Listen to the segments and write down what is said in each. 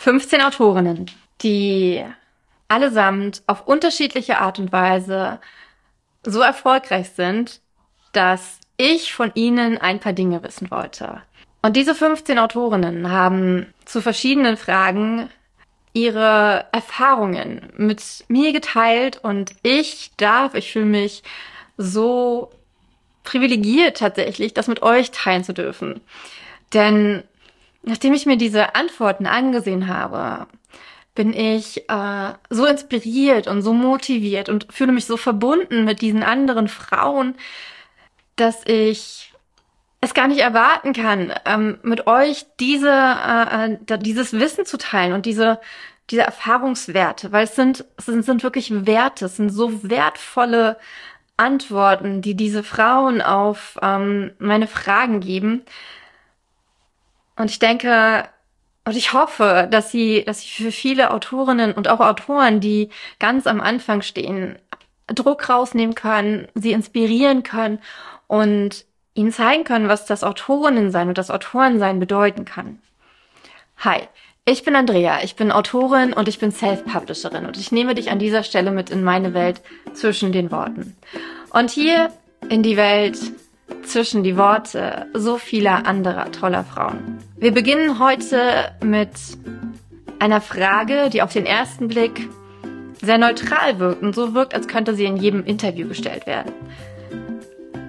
15 Autorinnen, die allesamt auf unterschiedliche Art und Weise so erfolgreich sind, dass ich von ihnen ein paar Dinge wissen wollte. Und diese 15 Autorinnen haben zu verschiedenen Fragen ihre Erfahrungen mit mir geteilt und ich darf, ich fühle mich so privilegiert tatsächlich, das mit euch teilen zu dürfen. Denn nachdem ich mir diese Antworten angesehen habe, bin ich äh, so inspiriert und so motiviert und fühle mich so verbunden mit diesen anderen Frauen, dass ich es gar nicht erwarten kann, ähm, mit euch diese, äh, äh dieses Wissen zu teilen und diese, diese Erfahrungswerte, weil es sind, es sind, sind wirklich Werte, es sind so wertvolle Antworten, die diese Frauen auf ähm, meine Fragen geben. Und ich denke, und ich hoffe, dass sie, dass sie für viele Autorinnen und auch Autoren, die ganz am Anfang stehen, Druck rausnehmen können, sie inspirieren können und ihnen zeigen können, was das Autorinnensein und das Autorensein bedeuten kann. Hi, ich bin Andrea, ich bin Autorin und ich bin Self-Publisherin und ich nehme dich an dieser Stelle mit in meine Welt zwischen den Worten. Und hier in die Welt zwischen die Worte so vieler anderer toller Frauen. Wir beginnen heute mit einer Frage, die auf den ersten Blick sehr neutral wirkt und so wirkt, als könnte sie in jedem Interview gestellt werden.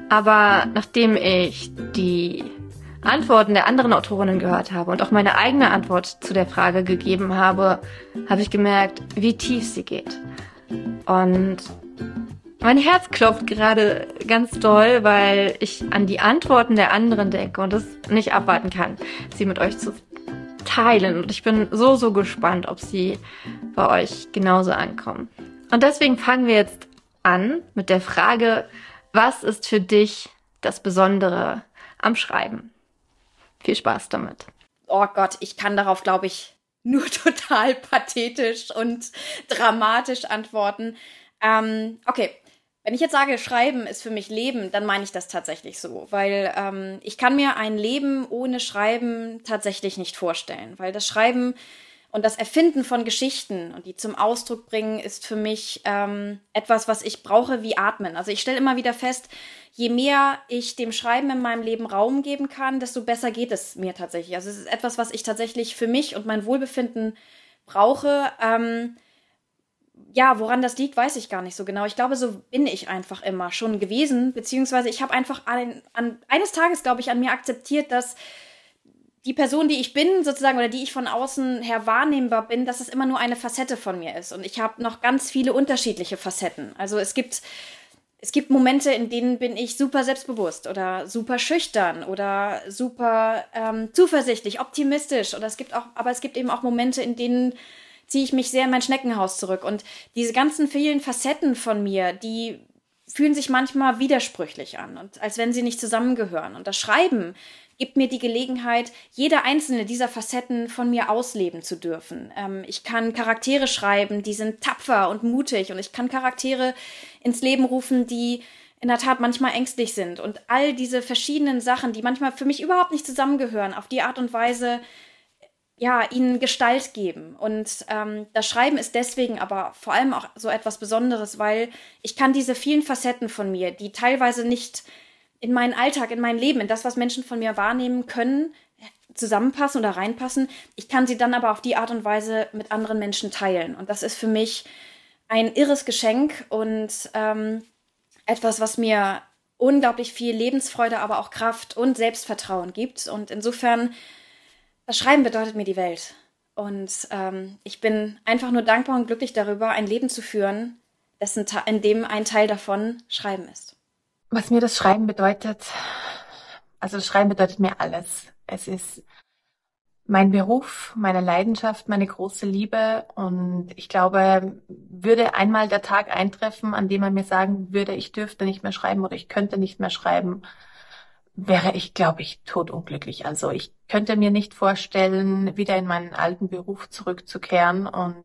Aber nachdem ich die Antworten der anderen Autorinnen gehört habe und auch meine eigene Antwort zu der Frage gegeben habe, habe ich gemerkt, wie tief sie geht. Und mein Herz klopft gerade ganz doll, weil ich an die Antworten der anderen denke und es nicht abwarten kann, sie mit euch zu teilen. Und ich bin so, so gespannt, ob sie bei euch genauso ankommen. Und deswegen fangen wir jetzt an mit der Frage, was ist für dich das Besondere am Schreiben? Viel Spaß damit. Oh Gott, ich kann darauf, glaube ich, nur total pathetisch und dramatisch antworten. Ähm, okay, wenn ich jetzt sage, Schreiben ist für mich Leben, dann meine ich das tatsächlich so, weil ähm, ich kann mir ein Leben ohne Schreiben tatsächlich nicht vorstellen, weil das Schreiben und das Erfinden von Geschichten und die zum Ausdruck bringen, ist für mich ähm, etwas, was ich brauche wie Atmen. Also ich stelle immer wieder fest, je mehr ich dem Schreiben in meinem Leben Raum geben kann, desto besser geht es mir tatsächlich. Also es ist etwas, was ich tatsächlich für mich und mein Wohlbefinden brauche. Ähm, ja, woran das liegt, weiß ich gar nicht so genau. Ich glaube, so bin ich einfach immer schon gewesen, beziehungsweise ich habe einfach an, an, eines Tages, glaube ich, an mir akzeptiert, dass die Person, die ich bin, sozusagen, oder die ich von außen her wahrnehmbar bin, dass es immer nur eine Facette von mir ist. Und ich habe noch ganz viele unterschiedliche Facetten. Also es gibt, es gibt Momente, in denen bin ich super selbstbewusst oder super schüchtern oder super ähm, zuversichtlich, optimistisch. Oder es gibt auch, aber es gibt eben auch Momente, in denen ziehe ich mich sehr in mein Schneckenhaus zurück. Und diese ganzen vielen Facetten von mir, die fühlen sich manchmal widersprüchlich an und als wenn sie nicht zusammengehören. Und das Schreiben gibt mir die Gelegenheit, jede einzelne dieser Facetten von mir ausleben zu dürfen. Ähm, ich kann Charaktere schreiben, die sind tapfer und mutig und ich kann Charaktere ins Leben rufen, die in der Tat manchmal ängstlich sind. Und all diese verschiedenen Sachen, die manchmal für mich überhaupt nicht zusammengehören, auf die Art und Weise ja, ihnen Gestalt geben. Und ähm, das Schreiben ist deswegen aber vor allem auch so etwas Besonderes, weil ich kann diese vielen Facetten von mir, die teilweise nicht in meinen Alltag, in mein Leben, in das, was Menschen von mir wahrnehmen können, zusammenpassen oder reinpassen. Ich kann sie dann aber auf die Art und Weise mit anderen Menschen teilen. Und das ist für mich ein irres Geschenk und ähm, etwas, was mir unglaublich viel Lebensfreude, aber auch Kraft und Selbstvertrauen gibt. Und insofern, das Schreiben bedeutet mir die Welt. Und ähm, ich bin einfach nur dankbar und glücklich darüber, ein Leben zu führen, dessen, in dem ein Teil davon Schreiben ist. Was mir das Schreiben bedeutet, also das Schreiben bedeutet mir alles. Es ist mein Beruf, meine Leidenschaft, meine große Liebe und ich glaube, würde einmal der Tag eintreffen, an dem man mir sagen würde, ich dürfte nicht mehr schreiben oder ich könnte nicht mehr schreiben, wäre ich, glaube ich, totunglücklich. Also ich könnte mir nicht vorstellen, wieder in meinen alten Beruf zurückzukehren und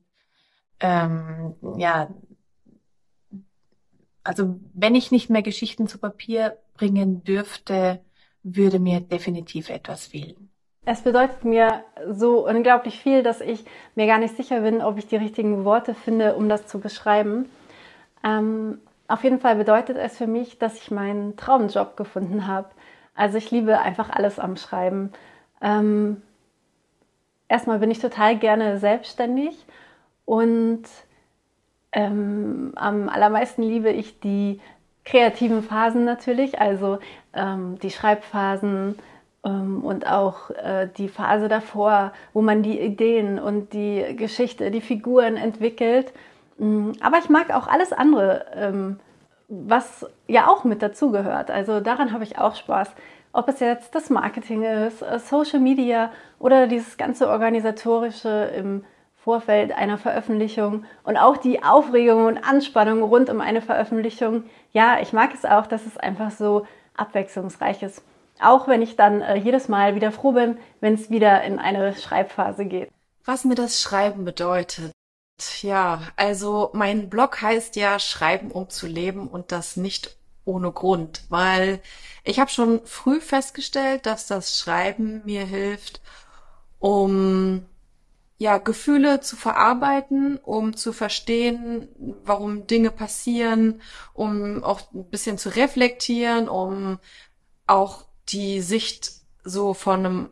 ähm, ja, also wenn ich nicht mehr Geschichten zu Papier bringen dürfte, würde mir definitiv etwas fehlen. Es bedeutet mir so unglaublich viel, dass ich mir gar nicht sicher bin, ob ich die richtigen Worte finde, um das zu beschreiben. Ähm, auf jeden Fall bedeutet es für mich, dass ich meinen Traumjob gefunden habe. Also ich liebe einfach alles am Schreiben. Ähm, erstmal bin ich total gerne selbstständig und ähm, am allermeisten liebe ich die kreativen Phasen natürlich, also ähm, die Schreibphasen ähm, und auch äh, die Phase davor, wo man die Ideen und die Geschichte, die Figuren entwickelt. Mm, aber ich mag auch alles andere, ähm, was ja auch mit dazugehört. Also daran habe ich auch Spaß. Ob es jetzt das Marketing ist, äh, Social Media oder dieses ganze organisatorische im Vorfeld einer Veröffentlichung und auch die Aufregung und Anspannung rund um eine Veröffentlichung. Ja, ich mag es auch, dass es einfach so abwechslungsreich ist. Auch wenn ich dann äh, jedes Mal wieder froh bin, wenn es wieder in eine Schreibphase geht. Was mir das Schreiben bedeutet. Ja, also mein Blog heißt ja Schreiben um zu leben und das nicht ohne Grund, weil ich habe schon früh festgestellt, dass das Schreiben mir hilft, um ja, Gefühle zu verarbeiten, um zu verstehen, warum Dinge passieren, um auch ein bisschen zu reflektieren, um auch die Sicht so von einem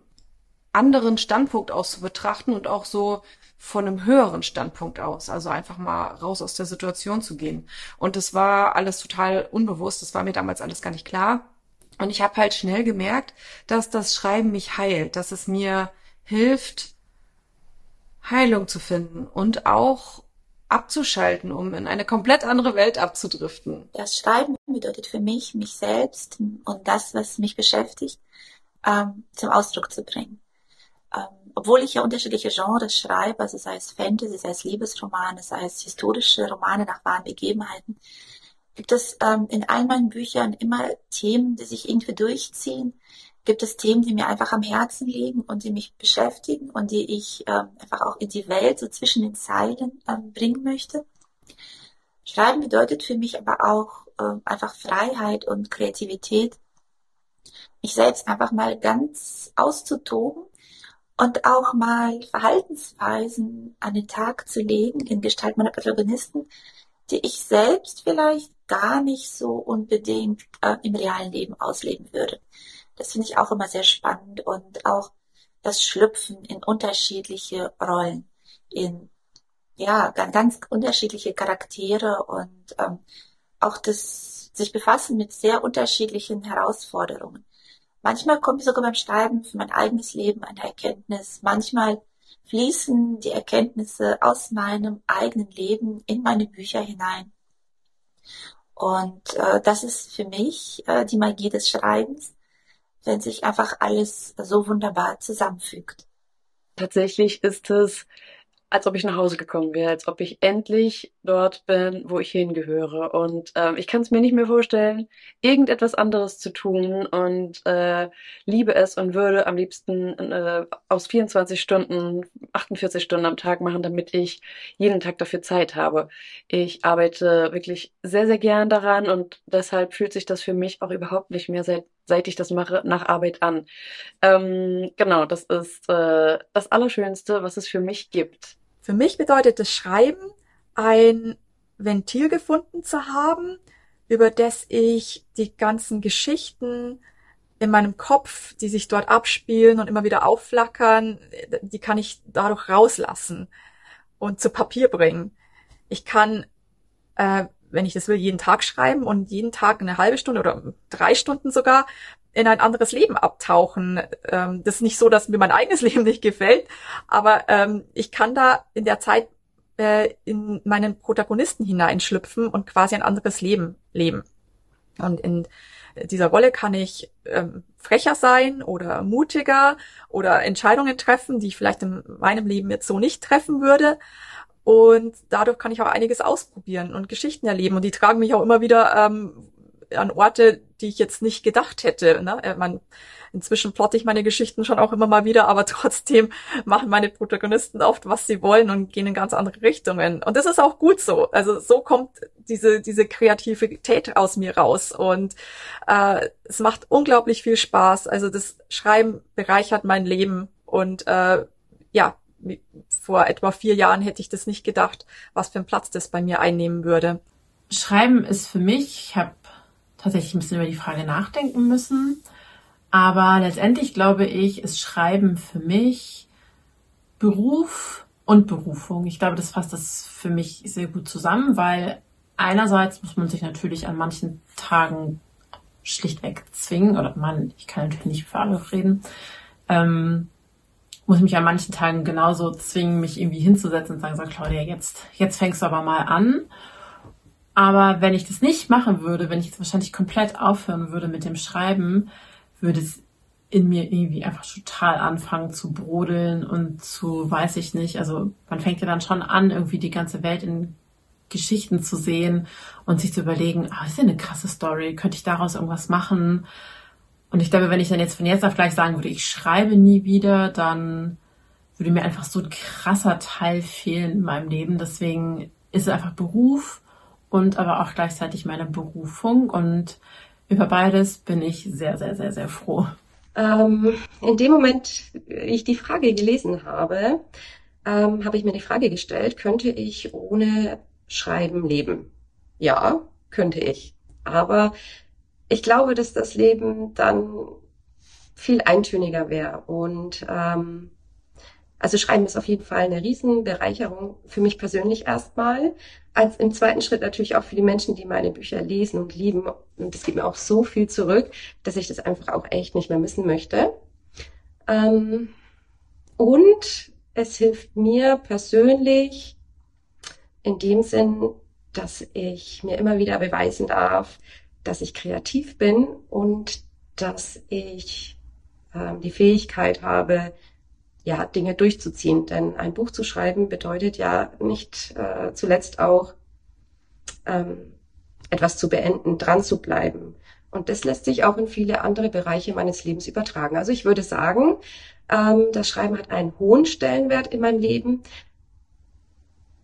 anderen Standpunkt aus zu betrachten und auch so von einem höheren Standpunkt aus, also einfach mal raus aus der Situation zu gehen. Und das war alles total unbewusst, das war mir damals alles gar nicht klar. Und ich habe halt schnell gemerkt, dass das Schreiben mich heilt, dass es mir hilft, Heilung zu finden und auch abzuschalten, um in eine komplett andere Welt abzudriften. Das Schreiben bedeutet für mich, mich selbst und das, was mich beschäftigt, ähm, zum Ausdruck zu bringen. Ähm, obwohl ich ja unterschiedliche Genres schreibe, also sei es Fantasy, sei es Liebesromane, sei es historische Romane nach wahren Begebenheiten, gibt es ähm, in all meinen Büchern immer Themen, die sich irgendwie durchziehen, gibt es Themen, die mir einfach am Herzen liegen und die mich beschäftigen und die ich ähm, einfach auch in die Welt so zwischen den Zeilen ähm, bringen möchte. Schreiben bedeutet für mich aber auch ähm, einfach Freiheit und Kreativität, mich selbst einfach mal ganz auszutoben und auch mal Verhaltensweisen an den Tag zu legen in Gestalt meiner Protagonisten, die ich selbst vielleicht gar nicht so unbedingt äh, im realen Leben ausleben würde. Das finde ich auch immer sehr spannend und auch das Schlüpfen in unterschiedliche Rollen, in ja ganz, ganz unterschiedliche Charaktere und ähm, auch das sich befassen mit sehr unterschiedlichen Herausforderungen. Manchmal kommt sogar beim Schreiben für mein eigenes Leben eine Erkenntnis. Manchmal fließen die Erkenntnisse aus meinem eigenen Leben in meine Bücher hinein. Und äh, das ist für mich äh, die Magie des Schreibens, wenn sich einfach alles so wunderbar zusammenfügt. Tatsächlich ist es als ob ich nach Hause gekommen wäre, als ob ich endlich dort bin, wo ich hingehöre. Und ähm, ich kann es mir nicht mehr vorstellen, irgendetwas anderes zu tun und äh, liebe es und würde am liebsten äh, aus 24 Stunden 48 Stunden am Tag machen, damit ich jeden Tag dafür Zeit habe. Ich arbeite wirklich sehr, sehr gern daran und deshalb fühlt sich das für mich auch überhaupt nicht mehr seit seit ich das mache, nach Arbeit an. Ähm, genau, das ist äh, das Allerschönste, was es für mich gibt. Für mich bedeutet das Schreiben, ein Ventil gefunden zu haben, über das ich die ganzen Geschichten in meinem Kopf, die sich dort abspielen und immer wieder aufflackern, die kann ich dadurch rauslassen und zu Papier bringen. Ich kann, äh, wenn ich das will, jeden Tag schreiben und jeden Tag eine halbe Stunde oder drei Stunden sogar in ein anderes Leben abtauchen. Ähm, das ist nicht so, dass mir mein eigenes Leben nicht gefällt, aber ähm, ich kann da in der Zeit äh, in meinen Protagonisten hineinschlüpfen und quasi ein anderes Leben leben. Und in dieser Rolle kann ich ähm, frecher sein oder mutiger oder Entscheidungen treffen, die ich vielleicht in meinem Leben jetzt so nicht treffen würde. Und dadurch kann ich auch einiges ausprobieren und Geschichten erleben. Und die tragen mich auch immer wieder ähm, an Orte, die ich jetzt nicht gedacht hätte. Ne? Äh, man, inzwischen plotte ich meine Geschichten schon auch immer mal wieder, aber trotzdem machen meine Protagonisten oft, was sie wollen und gehen in ganz andere Richtungen. Und das ist auch gut so. Also so kommt diese, diese Kreativität aus mir raus. Und äh, es macht unglaublich viel Spaß. Also das Schreiben bereichert mein Leben Und äh, ja, vor etwa vier Jahren hätte ich das nicht gedacht, was für einen Platz das bei mir einnehmen würde. Schreiben ist für mich, ich habe tatsächlich ein bisschen über die Frage nachdenken müssen, aber letztendlich glaube ich, ist Schreiben für mich Beruf und Berufung. Ich glaube, das fasst das für mich sehr gut zusammen, weil einerseits muss man sich natürlich an manchen Tagen schlichtweg zwingen, oder man, ich kann natürlich nicht für alle reden, ähm, muss mich an manchen Tagen genauso zwingen, mich irgendwie hinzusetzen und sagen, so Claudia, jetzt, jetzt fängst du aber mal an. Aber wenn ich das nicht machen würde, wenn ich jetzt wahrscheinlich komplett aufhören würde mit dem Schreiben, würde es in mir irgendwie einfach total anfangen zu brodeln und zu, weiß ich nicht, also man fängt ja dann schon an, irgendwie die ganze Welt in Geschichten zu sehen und sich zu überlegen, ah, ist ja eine krasse Story, könnte ich daraus irgendwas machen? Und ich glaube, wenn ich dann jetzt von jetzt auf gleich sagen würde, ich schreibe nie wieder, dann würde mir einfach so ein krasser Teil fehlen in meinem Leben. Deswegen ist es einfach Beruf und aber auch gleichzeitig meine Berufung. Und über beides bin ich sehr, sehr, sehr, sehr froh. Ähm, in dem Moment, ich die Frage gelesen habe, ähm, habe ich mir die Frage gestellt, könnte ich ohne Schreiben leben? Ja, könnte ich. Aber ich glaube, dass das Leben dann viel eintöniger wäre. Und ähm, also Schreiben ist auf jeden Fall eine Riesenbereicherung für mich persönlich erstmal. Als im zweiten Schritt natürlich auch für die Menschen, die meine Bücher lesen und lieben. Und das gibt mir auch so viel zurück, dass ich das einfach auch echt nicht mehr missen möchte. Ähm, und es hilft mir persönlich in dem Sinn, dass ich mir immer wieder beweisen darf, dass ich kreativ bin und dass ich ähm, die Fähigkeit habe, ja, Dinge durchzuziehen. Denn ein Buch zu schreiben bedeutet ja nicht äh, zuletzt auch ähm, etwas zu beenden, dran zu bleiben. Und das lässt sich auch in viele andere Bereiche meines Lebens übertragen. Also ich würde sagen, ähm, das Schreiben hat einen hohen Stellenwert in meinem Leben.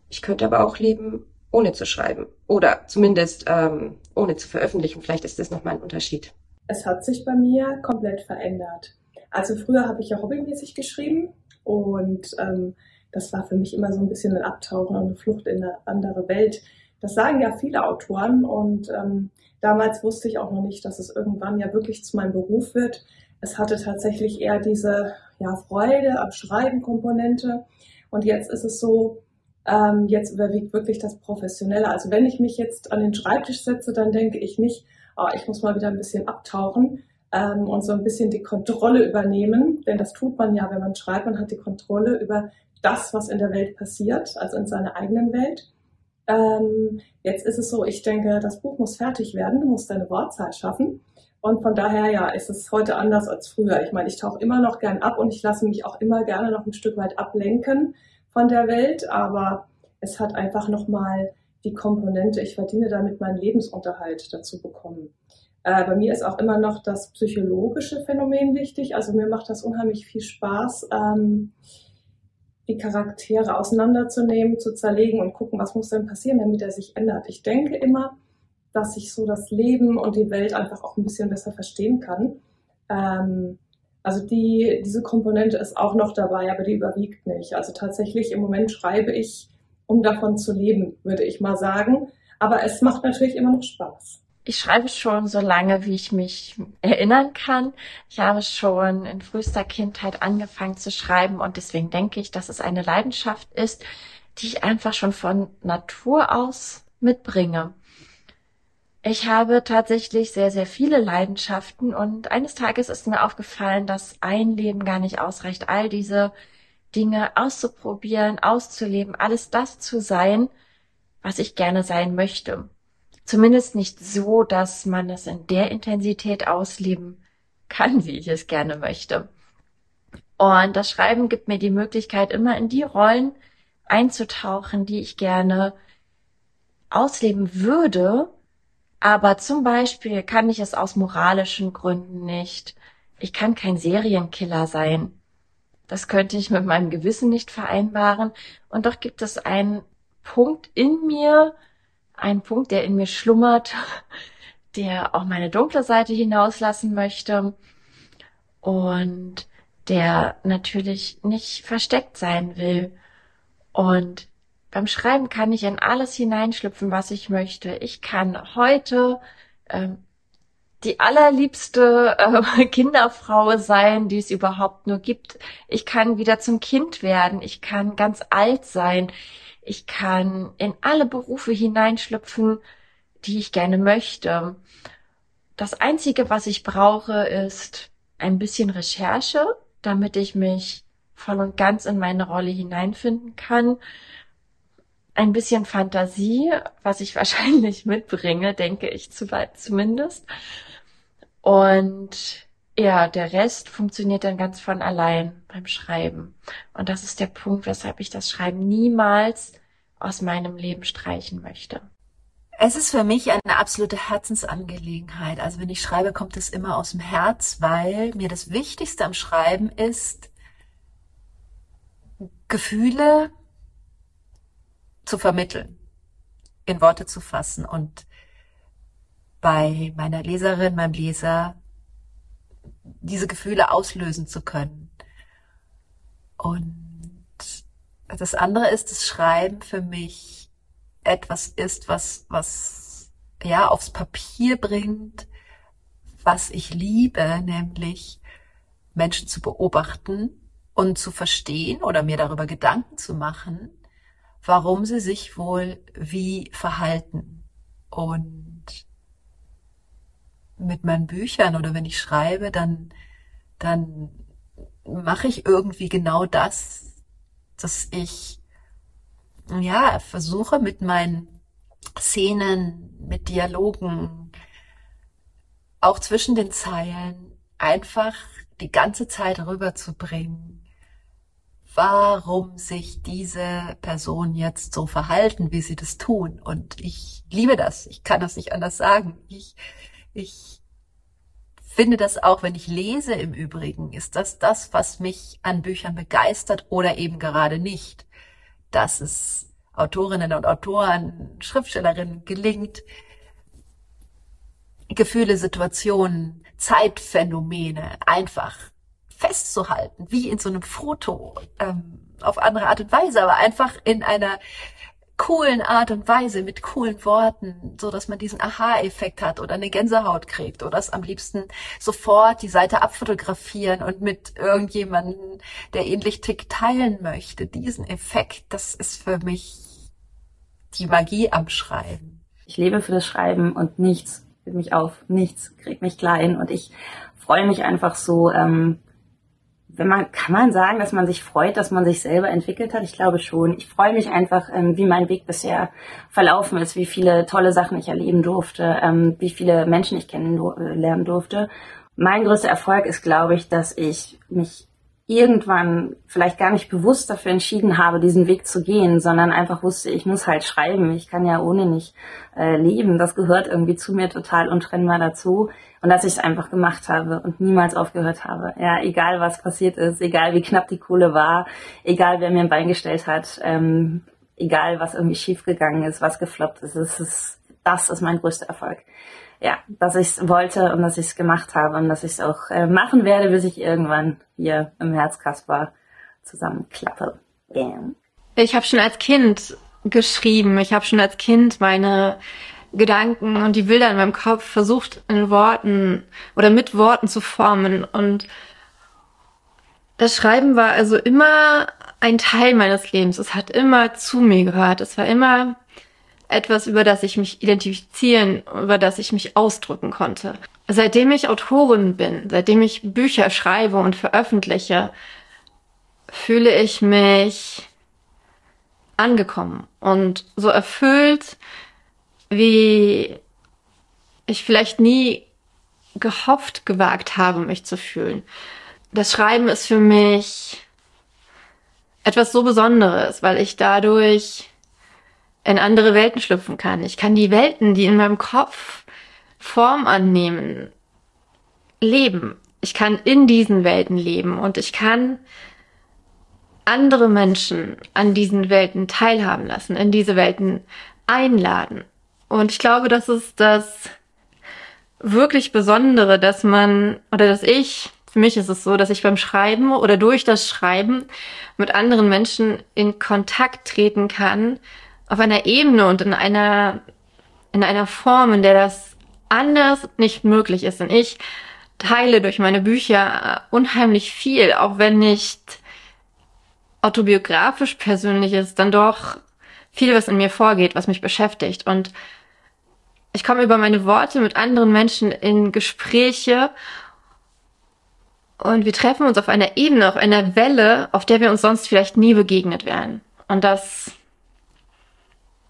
Ich könnte aber auch leben, ohne zu schreiben. Oder zumindest ähm, ohne zu veröffentlichen. Vielleicht ist das nochmal ein Unterschied. Es hat sich bei mir komplett verändert. Also früher habe ich ja hobbymäßig geschrieben und ähm, das war für mich immer so ein bisschen ein Abtauchen und eine Flucht in eine andere Welt. Das sagen ja viele Autoren und ähm, damals wusste ich auch noch nicht, dass es irgendwann ja wirklich zu meinem Beruf wird. Es hatte tatsächlich eher diese ja, Freude am Schreiben Komponente und jetzt ist es so, ähm, jetzt überwiegt wirklich das Professionelle. Also wenn ich mich jetzt an den Schreibtisch setze, dann denke ich nicht, oh, ich muss mal wieder ein bisschen abtauchen ähm, und so ein bisschen die Kontrolle übernehmen. Denn das tut man ja, wenn man schreibt, man hat die Kontrolle über das, was in der Welt passiert, also in seiner eigenen Welt. Ähm, jetzt ist es so, ich denke, das Buch muss fertig werden, du musst deine Wortzahl schaffen. Und von daher, ja, ist es heute anders als früher. Ich meine, ich tauche immer noch gern ab und ich lasse mich auch immer gerne noch ein Stück weit ablenken von der Welt, aber es hat einfach nochmal die Komponente, ich verdiene damit meinen Lebensunterhalt dazu bekommen. Äh, bei mir ist auch immer noch das psychologische Phänomen wichtig. Also mir macht das unheimlich viel Spaß, ähm, die Charaktere auseinanderzunehmen, zu zerlegen und gucken, was muss denn passieren, damit er sich ändert. Ich denke immer, dass ich so das Leben und die Welt einfach auch ein bisschen besser verstehen kann. Ähm, also die, diese Komponente ist auch noch dabei, aber die überwiegt nicht. Also tatsächlich im Moment schreibe ich, um davon zu leben, würde ich mal sagen. Aber es macht natürlich immer noch Spaß. Ich schreibe schon so lange, wie ich mich erinnern kann. Ich habe schon in frühester Kindheit angefangen zu schreiben und deswegen denke ich, dass es eine Leidenschaft ist, die ich einfach schon von Natur aus mitbringe. Ich habe tatsächlich sehr, sehr viele Leidenschaften und eines Tages ist mir aufgefallen, dass ein Leben gar nicht ausreicht, all diese Dinge auszuprobieren, auszuleben, alles das zu sein, was ich gerne sein möchte. Zumindest nicht so, dass man es in der Intensität ausleben kann, wie ich es gerne möchte. Und das Schreiben gibt mir die Möglichkeit, immer in die Rollen einzutauchen, die ich gerne ausleben würde, aber zum Beispiel kann ich es aus moralischen Gründen nicht. Ich kann kein Serienkiller sein. Das könnte ich mit meinem Gewissen nicht vereinbaren. Und doch gibt es einen Punkt in mir, einen Punkt, der in mir schlummert, der auch meine dunkle Seite hinauslassen möchte und der natürlich nicht versteckt sein will. Und beim Schreiben kann ich in alles hineinschlüpfen, was ich möchte. Ich kann heute ähm, die allerliebste äh, Kinderfrau sein, die es überhaupt nur gibt. Ich kann wieder zum Kind werden. Ich kann ganz alt sein. Ich kann in alle Berufe hineinschlüpfen, die ich gerne möchte. Das Einzige, was ich brauche, ist ein bisschen Recherche, damit ich mich voll und ganz in meine Rolle hineinfinden kann. Ein bisschen Fantasie, was ich wahrscheinlich mitbringe, denke ich zumindest. Und ja, der Rest funktioniert dann ganz von allein beim Schreiben. Und das ist der Punkt, weshalb ich das Schreiben niemals aus meinem Leben streichen möchte. Es ist für mich eine absolute Herzensangelegenheit. Also wenn ich schreibe, kommt es immer aus dem Herz, weil mir das Wichtigste am Schreiben ist, Gefühle zu vermitteln, in Worte zu fassen und bei meiner Leserin, meinem Leser diese Gefühle auslösen zu können. Und das andere ist, das Schreiben für mich etwas ist, was, was, ja, aufs Papier bringt, was ich liebe, nämlich Menschen zu beobachten und zu verstehen oder mir darüber Gedanken zu machen, warum sie sich wohl wie verhalten. Und mit meinen Büchern oder wenn ich schreibe, dann, dann mache ich irgendwie genau das, dass ich, ja, versuche mit meinen Szenen, mit Dialogen, auch zwischen den Zeilen, einfach die ganze Zeit rüberzubringen, warum sich diese Person jetzt so verhalten, wie sie das tun. Und ich liebe das. Ich kann das nicht anders sagen. Ich, ich finde das auch, wenn ich lese im Übrigen, ist das das, was mich an Büchern begeistert oder eben gerade nicht. Dass es Autorinnen und Autoren, Schriftstellerinnen gelingt, Gefühle, Situationen, Zeitphänomene einfach festzuhalten, wie in so einem Foto, ähm, auf andere Art und Weise, aber einfach in einer coolen Art und Weise, mit coolen Worten, so dass man diesen Aha-Effekt hat oder eine Gänsehaut kriegt oder es am liebsten sofort die Seite abfotografieren und mit irgendjemanden, der ähnlich tickt, teilen möchte. Diesen Effekt, das ist für mich die Magie am Schreiben. Ich lebe für das Schreiben und nichts kriegt mich auf, nichts kriegt mich klein und ich freue mich einfach so, ähm, wenn man, kann man sagen, dass man sich freut, dass man sich selber entwickelt hat? Ich glaube schon. Ich freue mich einfach, ähm, wie mein Weg bisher verlaufen ist, wie viele tolle Sachen ich erleben durfte, ähm, wie viele Menschen ich kennenlernen durfte. Mein größter Erfolg ist, glaube ich, dass ich mich irgendwann vielleicht gar nicht bewusst dafür entschieden habe, diesen Weg zu gehen, sondern einfach wusste, ich muss halt schreiben. Ich kann ja ohne nicht äh, leben. Das gehört irgendwie zu mir total untrennbar dazu. Und dass ich es einfach gemacht habe und niemals aufgehört habe. Ja, egal was passiert ist, egal wie knapp die Kohle war, egal wer mir ein Bein gestellt hat, ähm, egal was irgendwie schiefgegangen ist, was gefloppt ist, es ist, das ist mein größter Erfolg ja, dass ich es wollte und dass ich es gemacht habe und dass ich es auch äh, machen werde, bis ich irgendwann hier im Herzkasper zusammenklappe. Bam. Ich habe schon als Kind geschrieben. Ich habe schon als Kind meine Gedanken und die Bilder in meinem Kopf versucht in Worten oder mit Worten zu formen. Und das Schreiben war also immer ein Teil meines Lebens. Es hat immer zu mir gehört. Es war immer etwas, über das ich mich identifizieren, über das ich mich ausdrücken konnte. Seitdem ich Autorin bin, seitdem ich Bücher schreibe und veröffentliche, fühle ich mich angekommen und so erfüllt, wie ich vielleicht nie gehofft, gewagt habe, mich zu fühlen. Das Schreiben ist für mich etwas so Besonderes, weil ich dadurch in andere Welten schlüpfen kann. Ich kann die Welten, die in meinem Kopf Form annehmen, leben. Ich kann in diesen Welten leben und ich kann andere Menschen an diesen Welten teilhaben lassen, in diese Welten einladen. Und ich glaube, das ist das wirklich Besondere, dass man oder dass ich für mich ist es so, dass ich beim Schreiben oder durch das Schreiben mit anderen Menschen in Kontakt treten kann, auf einer Ebene und in einer, in einer Form, in der das anders nicht möglich ist. Und ich teile durch meine Bücher unheimlich viel, auch wenn nicht autobiografisch persönlich ist, dann doch viel, was in mir vorgeht, was mich beschäftigt. Und ich komme über meine Worte mit anderen Menschen in Gespräche und wir treffen uns auf einer Ebene, auf einer Welle, auf der wir uns sonst vielleicht nie begegnet wären. Und das,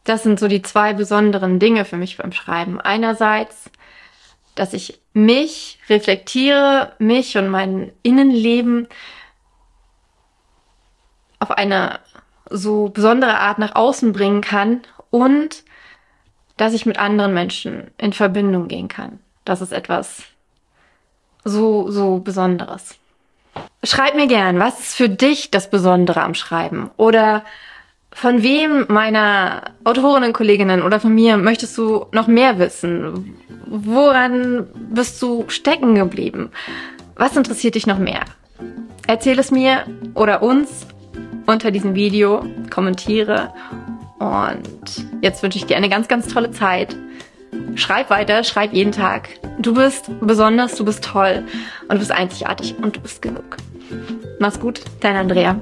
das sind so die zwei besonderen Dinge für mich beim Schreiben. Einerseits, dass ich mich reflektiere, mich und mein Innenleben auf eine so besondere Art nach außen bringen kann und dass ich mit anderen Menschen in Verbindung gehen kann. Das ist etwas so, so Besonderes. Schreib mir gern, was ist für dich das Besondere am Schreiben? Oder von wem meiner Autorinnen-Kolleginnen oder von mir möchtest du noch mehr wissen? Woran bist du stecken geblieben? Was interessiert dich noch mehr? Erzähl es mir oder uns unter diesem Video, kommentiere und jetzt wünsche ich dir eine ganz, ganz tolle Zeit. Schreib weiter, schreib jeden Tag. Du bist besonders, du bist toll und du bist einzigartig und du bist genug. Mach's gut, dein Andrea.